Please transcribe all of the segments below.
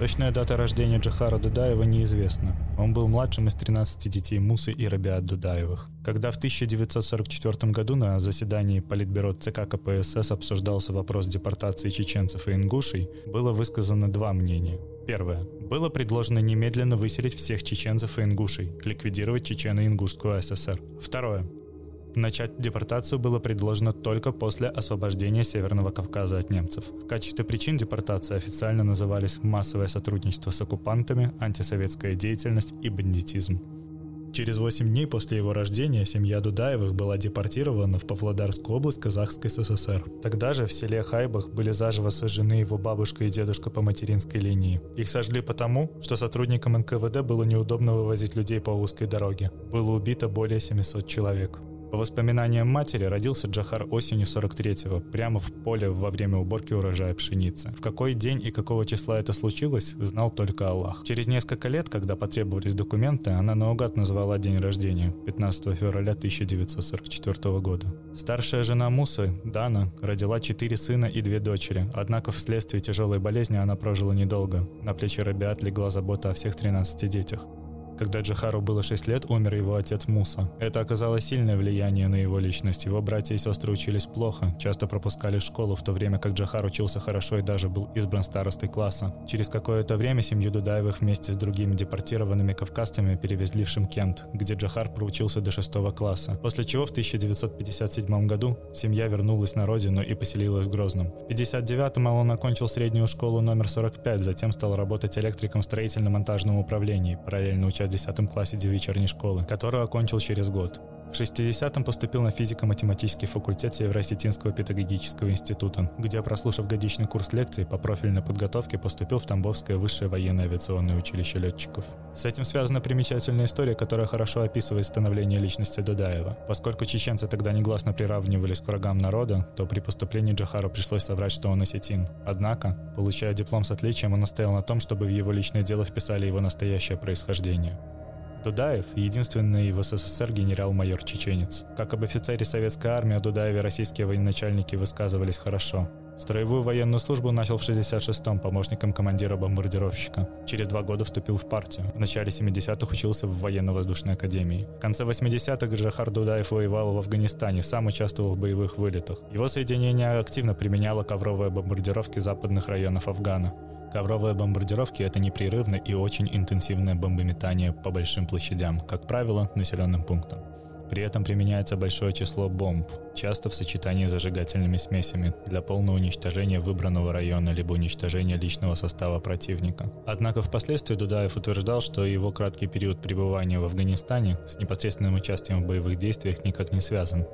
Точная дата рождения Джахара Дудаева неизвестна. Он был младшим из 13 детей Мусы и Рабиат Дудаевых. Когда в 1944 году на заседании Политбюро ЦК КПСС обсуждался вопрос депортации чеченцев и ингушей, было высказано два мнения. Первое. Было предложено немедленно выселить всех чеченцев и ингушей, ликвидировать Чечено-Ингушскую ССР. Второе. Начать депортацию было предложено только после освобождения Северного Кавказа от немцев. В качестве причин депортации официально назывались массовое сотрудничество с оккупантами, антисоветская деятельность и бандитизм. Через 8 дней после его рождения семья Дудаевых была депортирована в Павлодарскую область Казахской ССР. Тогда же в селе Хайбах были заживо сожжены его бабушка и дедушка по материнской линии. Их сожгли потому, что сотрудникам НКВД было неудобно вывозить людей по узкой дороге. Было убито более 700 человек. По воспоминаниям матери, родился Джахар осенью 43-го, прямо в поле во время уборки урожая пшеницы. В какой день и какого числа это случилось, знал только Аллах. Через несколько лет, когда потребовались документы, она наугад назвала день рождения – 15 февраля 1944 года. Старшая жена Мусы, Дана, родила четыре сына и две дочери, однако вследствие тяжелой болезни она прожила недолго. На плечи Рабиат легла забота о всех 13 детях. Когда Джахару было 6 лет, умер его отец Муса. Это оказало сильное влияние на его личность. Его братья и сестры учились плохо, часто пропускали школу, в то время как Джахар учился хорошо и даже был избран старостой класса. Через какое-то время семью Дудаевых вместе с другими депортированными кавказцами перевезли в Шимкент, где Джахар проучился до 6 класса. После чего в 1957 году семья вернулась на родину и поселилась в Грозном. В 1959 он окончил среднюю школу номер 45, затем стал работать электриком в строительно-монтажном управлении, параллельно учась 10 классе вечерней школы, которую окончил через год. В 60-м поступил на физико-математический факультет Северо-Осетинского педагогического института, где, прослушав годичный курс лекций по профильной подготовке, поступил в Тамбовское высшее военное авиационное училище летчиков. С этим связана примечательная история, которая хорошо описывает становление личности Дудаева. Поскольку чеченцы тогда негласно приравнивались к врагам народа, то при поступлении Джахару пришлось соврать, что он осетин. Однако, получая диплом с отличием, он настоял на том, чтобы в его личное дело вписали его настоящее происхождение. Дудаев – единственный в СССР генерал-майор-чеченец. Как об офицере советской армии о Дудаеве российские военачальники высказывались хорошо. Строевую военную службу начал в 66-м помощником командира бомбардировщика. Через два года вступил в партию. В начале 70-х учился в военно-воздушной академии. В конце 80-х Джахар Дудаев воевал в Афганистане, сам участвовал в боевых вылетах. Его соединение активно применяло ковровые бомбардировки западных районов Афгана. Ковровые бомбардировки – это непрерывное и очень интенсивное бомбометание по большим площадям, как правило, населенным пунктам. При этом применяется большое число бомб, часто в сочетании с зажигательными смесями, для полного уничтожения выбранного района либо уничтожения личного состава противника. Однако впоследствии Дудаев утверждал, что его краткий период пребывания в Афганистане с непосредственным участием в боевых действиях никак не связан.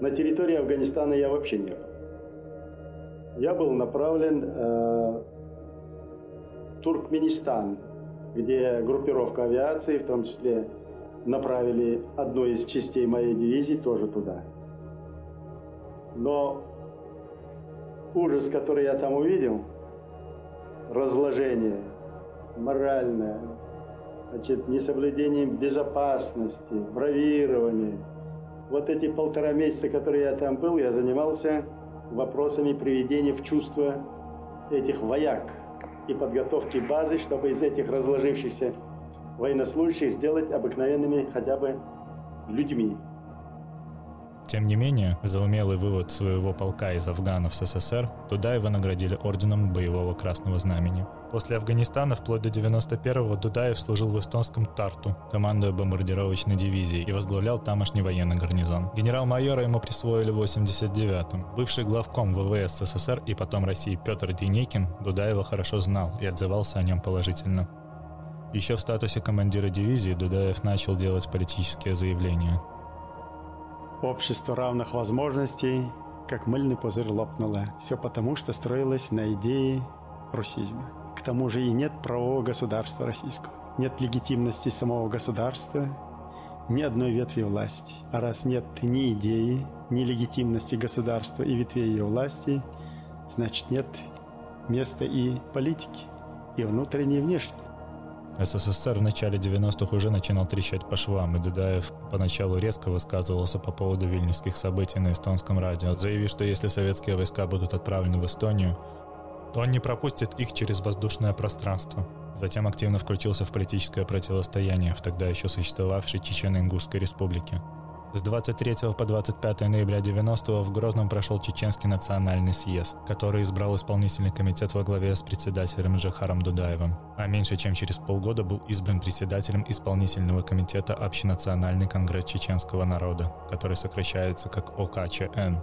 На территории Афганистана я вообще не был. Я был направлен э, Туркменистан, где группировка авиации, в том числе направили одну из частей моей дивизии тоже туда. Но ужас, который я там увидел, разложение моральное, значит, несоблюдение безопасности, бравирование. Вот эти полтора месяца, которые я там был, я занимался вопросами приведения в чувство этих вояк – и подготовки базы, чтобы из этих разложившихся военнослужащих сделать обыкновенными хотя бы людьми. Тем не менее, за умелый вывод своего полка из Афгана в СССР Дудаева наградили орденом боевого Красного Знамени. После Афганистана вплоть до 91-го Дудаев служил в эстонском Тарту, командуя бомбардировочной дивизией и возглавлял тамошний военный гарнизон. Генерал-майора ему присвоили в 89-м. Бывший главком ВВС СССР и потом России Петр Денекин Дудаева хорошо знал и отзывался о нем положительно. Еще в статусе командира дивизии Дудаев начал делать политические заявления – Общество равных возможностей, как мыльный пузырь лопнуло. Все потому, что строилось на идее русизма. К тому же и нет правового государства российского. Нет легитимности самого государства, ни одной ветви власти. А раз нет ни идеи, ни легитимности государства и ветвей ее власти, значит нет места и политики, и внутренней, и внешней. СССР в начале 90-х уже начинал трещать по швам, и Дудаев поначалу резко высказывался по поводу вильнюсских событий на эстонском радио, заявив, что если советские войска будут отправлены в Эстонию, Он не пропустит их через воздушное пространство. Затем активно включился в политическое противостояние в тогда еще существовавшей Чечено-Ингушской республике. С 23 по 25 ноября 90 в Грозном прошел Чеченский национальный съезд, который избрал исполнительный комитет во главе с председателем Джахаром Дудаевым, а меньше чем через полгода был избран председателем исполнительного комитета Общенациональный конгресс чеченского народа, который сокращается как ОКЧН.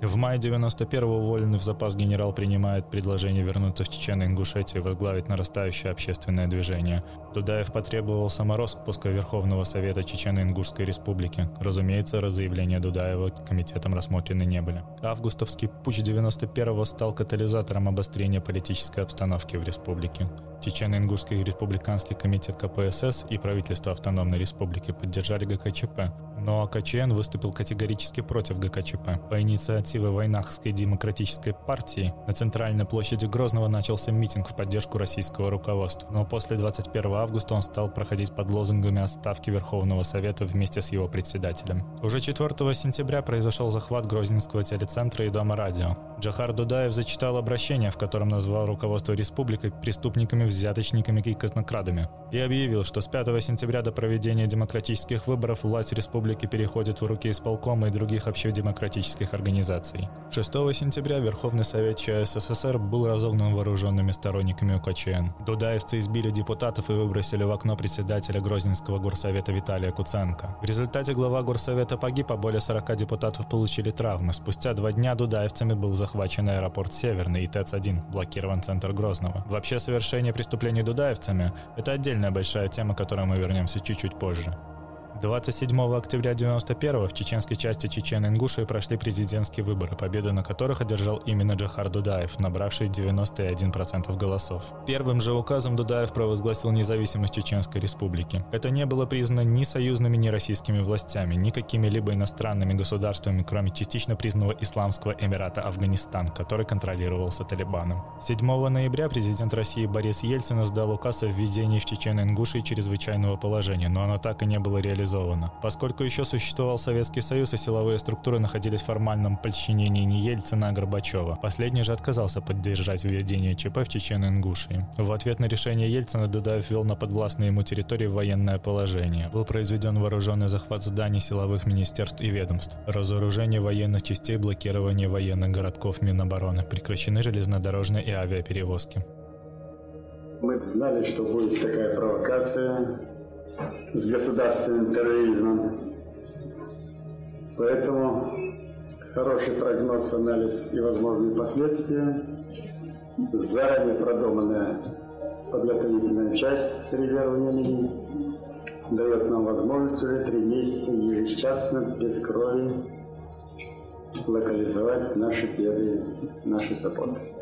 В мае 91-го уволенный в запас генерал принимает предложение вернуться в Чечено-Ингушетию и возглавить нарастающее общественное движение. Дудаев потребовал самороспуска Верховного Совета Чечено-Ингушской Республики. Разумеется, разъявления Дудаева комитетом рассмотрены не были. Августовский путь 91-го стал катализатором обострения политической обстановки в республике. Чечено-Ингушский республиканский комитет КПСС и правительство автономной республики поддержали ГКЧП, но КЧН выступил категорически против ГКЧП. По инициативе Войнахской демократической партии на центральной площади Грозного начался митинг в поддержку российского руководства, но после 21 августа он стал проходить под лозунгами отставки Верховного Совета вместе с его председателем. Уже 4 сентября произошел захват Грозненского телецентра и Дома радио. Джахар Дудаев зачитал обращение, в котором назвал руководство республикой преступниками, взяточниками и казнокрадами, и объявил, что с 5 сентября до проведения демократических выборов власть республики переходит в руки исполкома и других общедемократических организаций. 6 сентября Верховный Совет ЧССР был разогнан вооруженными сторонниками УКЧН. Дудаевцы избили депутатов и выбросили в окно председателя Грозненского горсовета Виталия Куценко. В результате глава горсовета погиб, а более 40 депутатов получили травмы. Спустя два дня дудаевцами был захвачен аэропорт Северный и ТЭЦ-1, блокирован центр Грозного. Вообще совершение преступлений дудаевцами – это отдельная большая тема, к которой мы вернемся чуть-чуть позже. 27 октября 1991 в чеченской части Чечен-Ингушии прошли президентские выборы, победу на которых одержал именно Джахар Дудаев, набравший 91% голосов. Первым же указом Дудаев провозгласил независимость Чеченской республики. Это не было признано ни союзными, ни российскими властями, ни какими-либо иностранными государствами, кроме частично признанного Исламского Эмирата Афганистан, который контролировался Талибаном. 7 ноября президент России Борис Ельцин издал указ о введении в Чечен-Ингушии чрезвычайного положения, но оно так и не было реализовано реализовано. Поскольку еще существовал Советский Союз, и силовые структуры находились в формальном подчинении не Ельцина, а Горбачева. Последний же отказался поддержать введение ЧП в Чечено-Ингушии. В ответ на решение Ельцина Дудаев ввел на подвластные ему территории военное положение. Был произведен вооруженный захват зданий силовых министерств и ведомств, разоружение военных частей, блокирование военных городков Минобороны, прекращены железнодорожные и авиаперевозки. Мы знали, что будет такая провокация, с государственным терроризмом. Поэтому хороший прогноз, анализ и возможные последствия, заранее продуманная подготовительная часть с резервными дает нам возможность уже три месяца ежечасно, без крови, локализовать наши первые, наши заботы.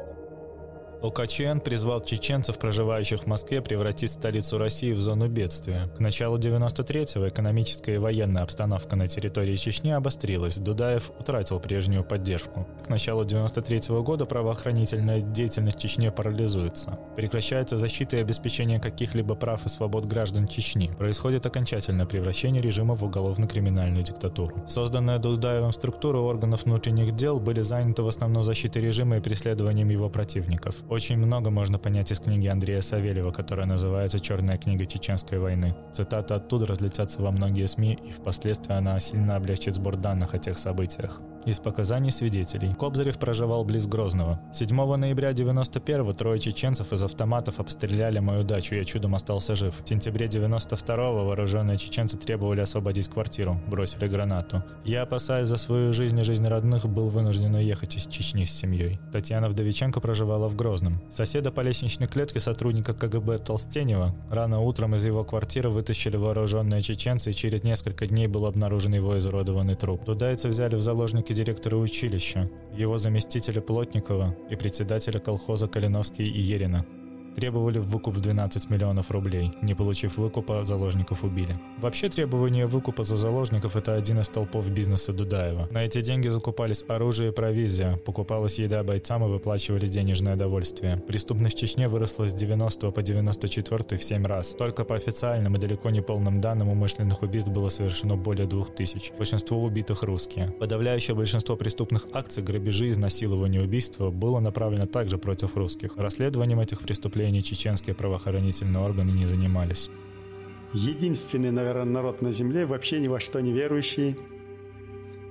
ОКЧН призвал чеченцев, проживающих в Москве, превратить столицу России в зону бедствия. К началу 93-го экономическая и военная обстановка на территории Чечни обострилась. Дудаев утратил прежнюю поддержку. К началу 93 -го года правоохранительная деятельность Чечни парализуется. Прекращается защита и обеспечение каких-либо прав и свобод граждан Чечни. Происходит окончательное превращение режима в уголовно-криминальную диктатуру. Созданная Дудаевым структура органов внутренних дел были заняты в основном защитой режима и преследованием его противников. Очень много можно понять из книги Андрея Савельева, которая называется «Черная книга Чеченской войны». Цитаты оттуда разлетятся во многие СМИ, и впоследствии она сильно облегчит сбор данных о тех событиях. Из показаний свидетелей. Кобзарев проживал близ Грозного. 7 ноября 91-го трое чеченцев из автоматов обстреляли мою дачу, я чудом остался жив. В сентябре 92-го вооруженные чеченцы требовали освободить квартиру, бросили гранату. Я, опасаясь за свою жизнь и жизнь родных, был вынужден уехать из Чечни с семьей. Татьяна Вдовиченко проживала в Грозном. Соседа по лестничной клетке сотрудника КГБ Толстенева рано утром из его квартиры вытащили вооруженные чеченцы, и через несколько дней был обнаружен его изуродованный труп. Дудайцы взяли в заложники директора училища, его заместителя Плотникова и председателя колхоза Калиновский и Ерина. Требовали выкуп в 12 миллионов рублей. Не получив выкупа, заложников убили. Вообще требование выкупа за заложников – это один из толпов бизнеса Дудаева. На эти деньги закупались оружие и провизия, покупалась еда бойцам и выплачивались денежное довольствие. Преступность Чечне выросла с 90 по 94 в 7 раз. Только по официальным и далеко не полным данным умышленных убийств было совершено более 2000. Большинство убитых русские. Подавляющее большинство преступных акций, грабежи, изнасилования, убийства было направлено также против русских. Расследованием этих преступлений чеченские правоохранительные органы не занимались. Единственный, наверное, народ на земле, вообще ни во что не верующий,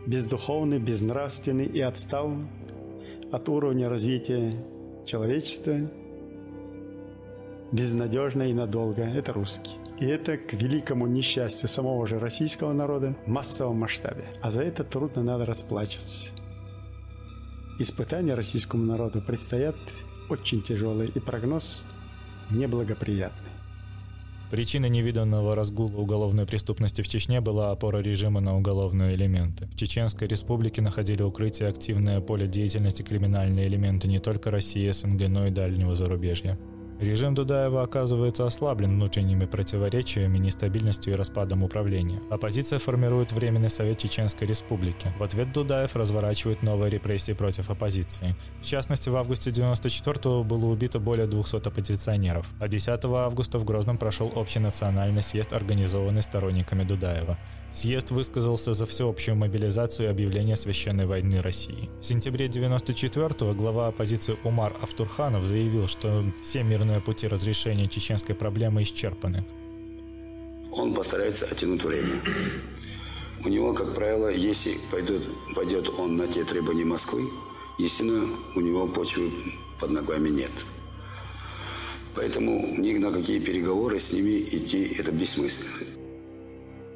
бездуховный, безнравственный и отстал от уровня развития человечества, безнадежно и надолго. Это русские. И это к великому несчастью самого же российского народа в массовом масштабе. А за это трудно надо расплачиваться. Испытания российскому народу предстоят очень тяжелые, и прогноз неблагоприятный. Причиной невиданного разгула уголовной преступности в Чечне была опора режима на уголовные элементы. В Чеченской республике находили укрытие активное поле деятельности криминальные элементы не только России, СНГ, но и дальнего зарубежья. Режим Дудаева оказывается ослаблен внутренними противоречиями, нестабильностью и распадом управления. Оппозиция формирует Временный совет Чеченской Республики. В ответ Дудаев разворачивает новые репрессии против оппозиции. В частности, в августе 94-го было убито более 200 оппозиционеров, а 10 августа в Грозном прошел общенациональный съезд, организованный сторонниками Дудаева. Съезд высказался за всеобщую мобилизацию и объявление священной войны России. В сентябре 94-го глава оппозиции Умар Автурханов заявил, что все мирные пути разрешения чеченской проблемы исчерпаны. Он постарается оттянуть время. У него, как правило, если пойдет, пойдет он на те требования Москвы, естественно, у него почвы под ногами нет. Поэтому ни на какие переговоры с ними идти это бессмысленно.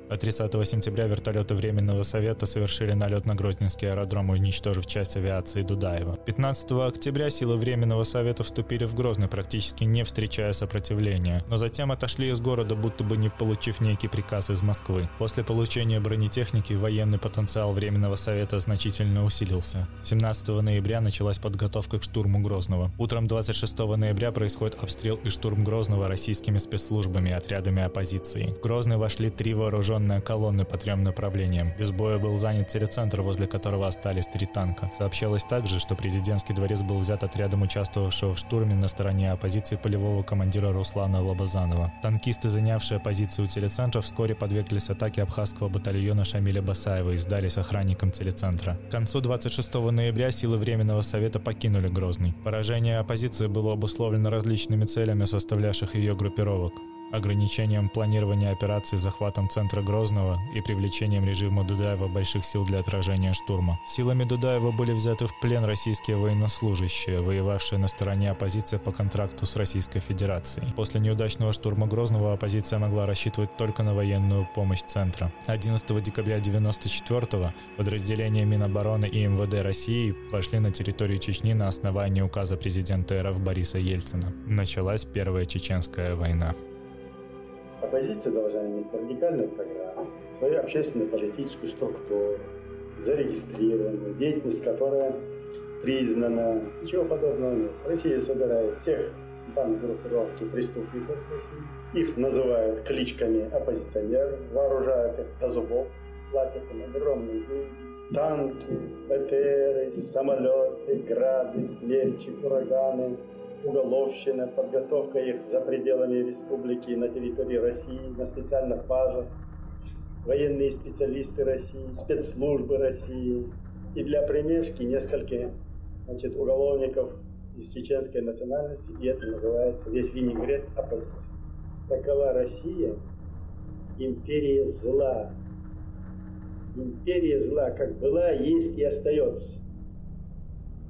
А 30 сентября вертолеты Временного совета совершили налет на Грозненский аэродром, уничтожив часть авиации Дудаева. 15 октября силы Временного совета вступили в Грозный, практически не встречая сопротивления, но затем отошли из города, будто бы не получив некий приказ из Москвы. После получения бронетехники военный потенциал Временного совета значительно усилился. 17 ноября началась подготовка к штурму Грозного. Утром 26 ноября происходит обстрел и штурм Грозного российскими спецслужбами и отрядами оппозиции. В Грозный вошли три вооруженных вооруженные колонны по трем направлениям. Без боя был занят телецентр, возле которого остались три танка. Сообщалось также, что президентский дворец был взят отрядом участвовавшего в штурме на стороне оппозиции полевого командира Руслана Лобазанова. Танкисты, занявшие позицию телецентра, вскоре подверглись атаке абхазского батальона Шамиля Басаева и сдались охранникам телецентра. К концу 26 ноября силы Временного Совета покинули Грозный. Поражение оппозиции было обусловлено различными целями составлявших ее группировок ограничением планирования операций захватом центра Грозного и привлечением режима Дудаева больших сил для отражения штурма. Силами Дудаева были взяты в плен российские военнослужащие, воевавшие на стороне оппозиции по контракту с Российской Федерацией. После неудачного штурма Грозного оппозиция могла рассчитывать только на военную помощь центра. 11 декабря 1994 подразделения Минобороны и МВД России вошли на территорию Чечни на основании указа президента РФ Бориса Ельцина. Началась Первая Чеченская война. Оппозиция должна иметь радикальную программу, свою общественную политическую структуру, зарегистрированную, деятельность которая признана. Ничего подобного нет. Россия собирает всех банд-группировки преступников России. Их называют кличками оппозиционеров, вооружают их до зубов, платят им огромные деньги. Танки, БТРы, самолеты, грады, смерчи, ураганы, уголовщина, подготовка их за пределами республики на территории России на специальных базах, военные специалисты России, спецслужбы России. И для примешки несколько значит, уголовников из чеченской национальности, и это называется весь винегрет оппозиции. Такова Россия, империя зла. Империя зла как была, есть и остается.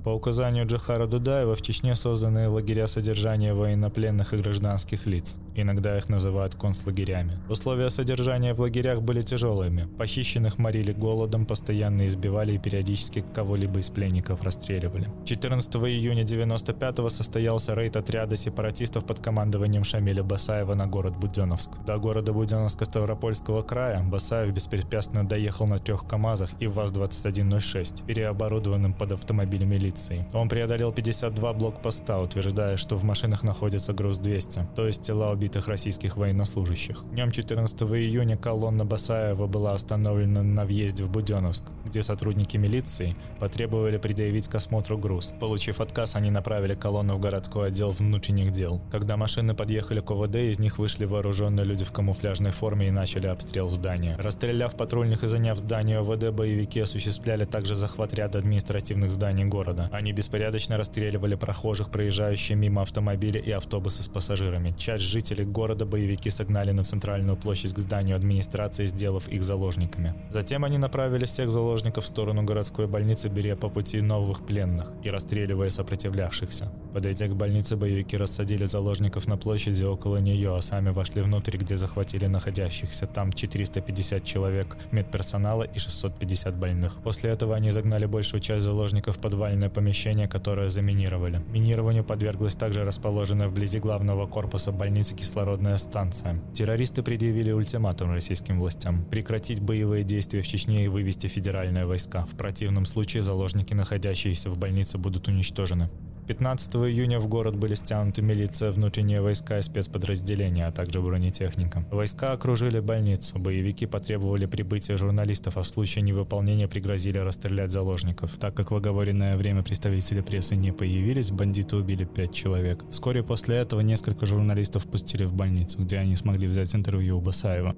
По указанию Джахара Дудаева в Чечне созданы лагеря содержания военнопленных и гражданских лиц. Иногда их называют концлагерями. Условия содержания в лагерях были тяжелыми. Похищенных морили голодом, постоянно избивали и периодически кого-либо из пленников расстреливали. 14 июня 95 состоялся рейд отряда сепаратистов под командованием Шамиля Басаева на город Буденновск. До города Буденновска Ставропольского края Басаев беспрепятственно доехал на трех КАМАЗах и ВАЗ-2106, переоборудованным под автомобиль милиции. Он преодолел 52 блокпоста, утверждая, что в машинах находится груз 200, то есть тела убитых российских военнослужащих. Днем 14 июня колонна Басаева была остановлена на въезде в Буденновск, где сотрудники милиции потребовали предъявить к осмотру груз. Получив отказ, они направили колонну в городской отдел внутренних дел. Когда машины подъехали к ОВД, из них вышли вооруженные люди в камуфляжной форме и начали обстрел здания. Расстреляв патрульных и заняв здание ОВД, боевики осуществляли также захват ряда административных зданий города. Они беспорядочно расстреливали прохожих, проезжающие мимо автомобиля и автобусы с пассажирами. Часть жителей города боевики согнали на центральную площадь к зданию администрации, сделав их заложниками. Затем они направили всех заложников в сторону городской больницы, беря по пути новых пленных и расстреливая сопротивлявшихся. Подойдя к больнице, боевики рассадили заложников на площади около нее, а сами вошли внутрь, где захватили находящихся там 450 человек медперсонала и 650 больных. После этого они загнали большую часть заложников в подвальное помещение, которое заминировали. Минированию подверглась также расположенная вблизи главного корпуса больницы кислородная станция. Террористы предъявили ультиматум российским властям прекратить боевые действия в Чечне и вывести федеральные войска. В противном случае заложники, находящиеся в больнице, будут уничтожены. 15 июня в город были стянуты милиция, внутренние войска и спецподразделения, а также бронетехника. Войска окружили больницу, боевики потребовали прибытия журналистов, а в случае невыполнения пригрозили расстрелять заложников. Так как в оговоренное время представители прессы не появились, бандиты убили пять человек. Вскоре после этого несколько журналистов пустили в больницу, где они смогли взять интервью у Басаева.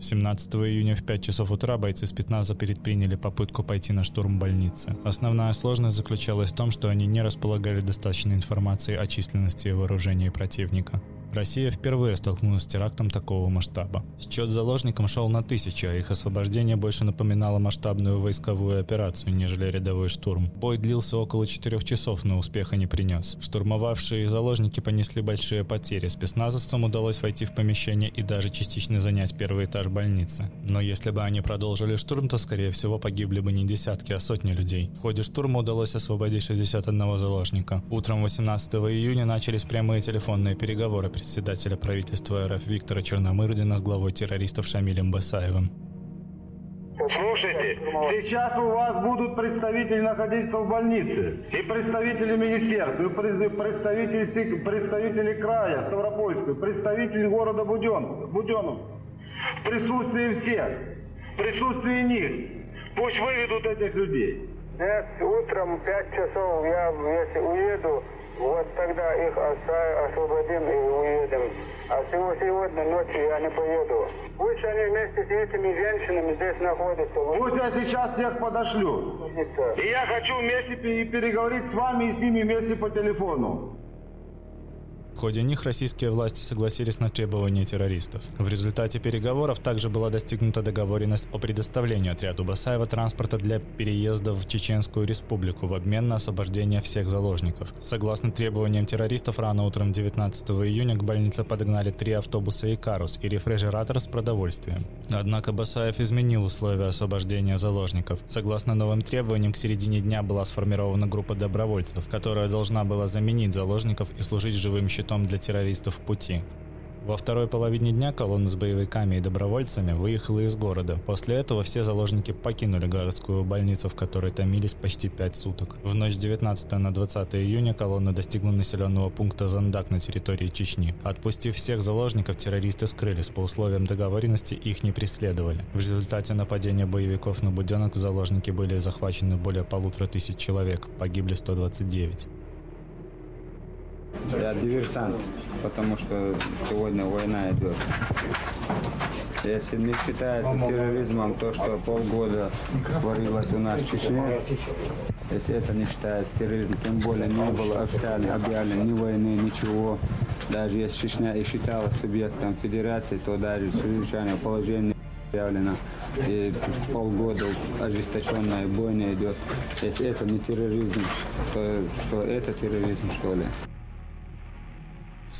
17 июня в 5 часов утра бойцы спецназа предприняли попытку пойти на штурм больницы. Основная сложность заключалась в том, что они не располагали достаточной информацией о численности и вооружении противника. Россия впервые столкнулась с терактом такого масштаба. Счет заложникам шел на тысячи, а их освобождение больше напоминало масштабную войсковую операцию, нежели рядовой штурм. Бой длился около четырех часов, но успеха не принес. Штурмовавшие заложники понесли большие потери. Спецназовцам удалось войти в помещение и даже частично занять первый этаж больницы. Но если бы они продолжили штурм, то, скорее всего, погибли бы не десятки, а сотни людей. В ходе штурма удалось освободить 61 заложника. Утром 18 июня начались прямые телефонные переговоры председателя правительства РФ Виктора Черномырдина с главой террористов Шамилем Басаевым. Слушайте, сейчас у вас будут представители находиться в больнице, и представители министерства, и представители, представители края Ставропольского, представители города Буденновска, Буденновска. В присутствии всех, в присутствии них, пусть выведут этих людей. Нет, утром в 5 часов я, если уеду, вот тогда их освободим и уедем. А всего сегодня ночью я не поеду. Пусть они вместе с этими женщинами здесь находятся. Пусть я сейчас всех подошлю. И я хочу вместе переговорить с вами и с ними вместе по телефону. В ходе них российские власти согласились на требования террористов. В результате переговоров также была достигнута договоренность о предоставлении отряду Басаева транспорта для переезда в Чеченскую республику в обмен на освобождение всех заложников. Согласно требованиям террористов, рано утром 19 июня к больнице подогнали три автобуса и карус и рефрижератор с продовольствием. Однако Басаев изменил условия освобождения заложников. Согласно новым требованиям, к середине дня была сформирована группа добровольцев, которая должна была заменить заложников и служить живым щитом щитом для террористов в пути. Во второй половине дня колонна с боевиками и добровольцами выехала из города. После этого все заложники покинули городскую больницу, в которой томились почти пять суток. В ночь 19 на 20 июня колонна достигла населенного пункта Зандак на территории Чечни. Отпустив всех заложников, террористы скрылись. По условиям договоренности их не преследовали. В результате нападения боевиков на Буденок заложники были захвачены более полутора тысяч человек. Погибли 129. Я диверсант, потому что сегодня война идет. Если не считается терроризмом то, что полгода творилось у нас в Чечне, если это не считается терроризмом, тем более не было официально объявлено ни войны, ничего. Даже если Чечня и считалась субъектом федерации, то даже чрезвычайное положение объявлено. И полгода ожесточенная бойня идет. Если это не терроризм, то что это терроризм, что ли?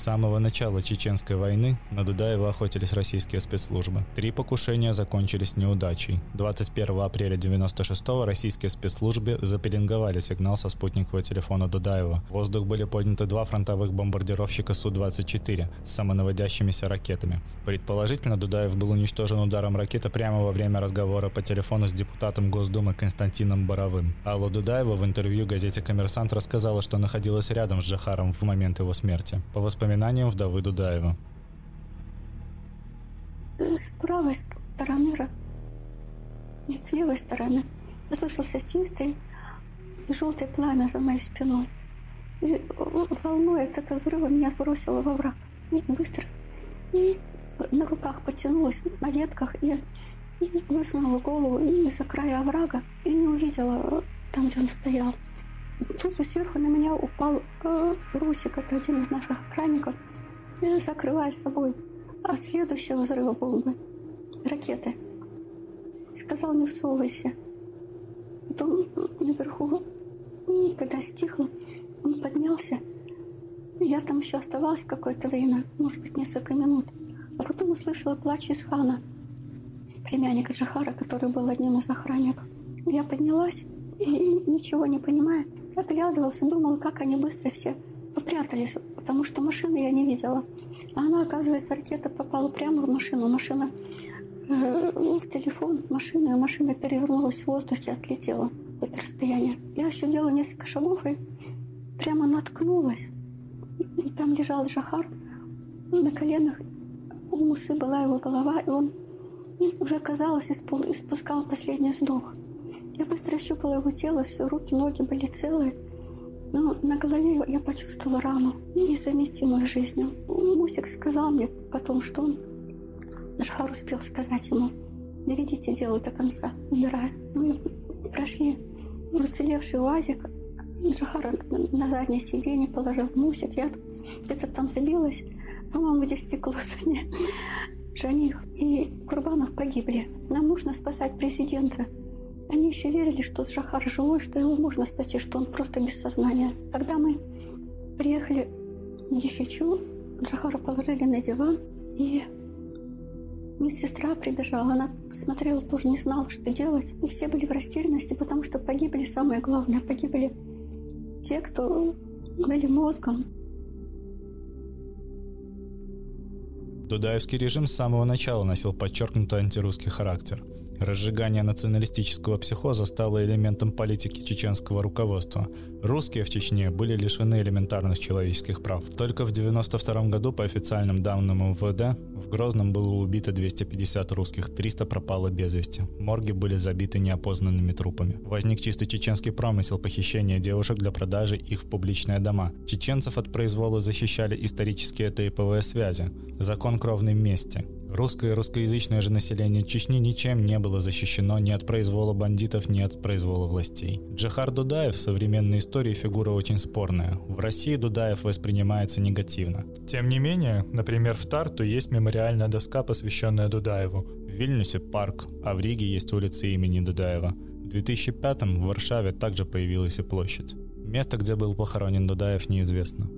Самого начала Чеченской войны на Дудаева охотились российские спецслужбы. Три покушения закончились неудачей. 21 апреля 96 российские спецслужбы запеленговали сигнал со спутникового телефона Дудаева. В воздух были подняты два фронтовых бомбардировщика Су-24 с самонаводящимися ракетами. Предположительно, Дудаев был уничтожен ударом ракеты прямо во время разговора по телефону с депутатом Госдумы Константином Боровым. Алла Дудаева в интервью газете «Коммерсант» рассказала, что находилась рядом с Джахаром в момент его смерти. По воспоминаниям вдовы Дудаева. С правой стороны, нет, с левой стороны, послышался чистый и желтый пламя за моей спиной. И волной от этого взрыва меня сбросило во враг. Быстро на руках потянулась на ветках и высунула голову из-за края оврага и не увидела там, где он стоял. Тут же сверху на меня упал э, Русик, это один из наших охранников, закрывая собой от следующего взрыва бомбы ракеты. Сказал, не всовывайся. Потом наверху, когда стихло, он поднялся. Я там еще оставалась какое-то время, может быть, несколько минут. А потом услышала плач из хана, племянника Джахара, который был одним из охранников. Я поднялась и, ничего не понимая, оглядывался, думала, как они быстро все попрятались, потому что машины я не видела. А она, оказывается, ракета попала прямо в машину. Машина э, в телефон, машина, и машина перевернулась в воздухе, отлетела какое-то расстояние. Я еще делала несколько шагов и прямо наткнулась. Там лежал Жахар на коленах. У Мусы была его голова, и он уже, казалось, испускал последний вздох. Я быстро ощупала его тело, все руки, ноги были целые. Но на голове я почувствовала рану, несовместимую с жизнью. Мусик сказал мне потом, что он... Жахар успел сказать ему, доведите дело до конца, умирая. Мы прошли в уцелевший УАЗик. Жахар на заднее сиденье положил Мусик. Я где-то там забилась. По-моему, где стекло. Жаних и Курбанов погибли. Нам нужно спасать президента. Они еще верили, что Жахар живой, что его можно спасти, что он просто без сознания. Когда мы приехали в Дихичу, Джахара положили на диван, и медсестра прибежала. Она посмотрела, тоже не знала, что делать. И все были в растерянности, потому что погибли, самое главное, погибли те, кто были мозгом, Дудаевский режим с самого начала носил подчеркнуто антирусский характер. Разжигание националистического психоза стало элементом политики чеченского руководства. Русские в Чечне были лишены элементарных человеческих прав. Только в 1992 году, по официальным данным МВД, в Грозном было убито 250 русских, 300 пропало без вести. Морги были забиты неопознанными трупами. Возник чисто чеченский промысел похищения девушек для продажи их в публичные дома. Чеченцев от произвола защищали исторические тейповые связи. Закон кровной мести. Русское русскоязычное же население Чечни ничем не было защищено ни от произвола бандитов, ни от произвола властей. Джахар Дудаев в современной истории фигура очень спорная. В России Дудаев воспринимается негативно. Тем не менее, например, в Тарту есть мемориальная доска, посвященная Дудаеву. В Вильнюсе парк, а в Риге есть улица имени Дудаева. В 2005 в Варшаве также появилась и площадь. Место, где был похоронен Дудаев, неизвестно.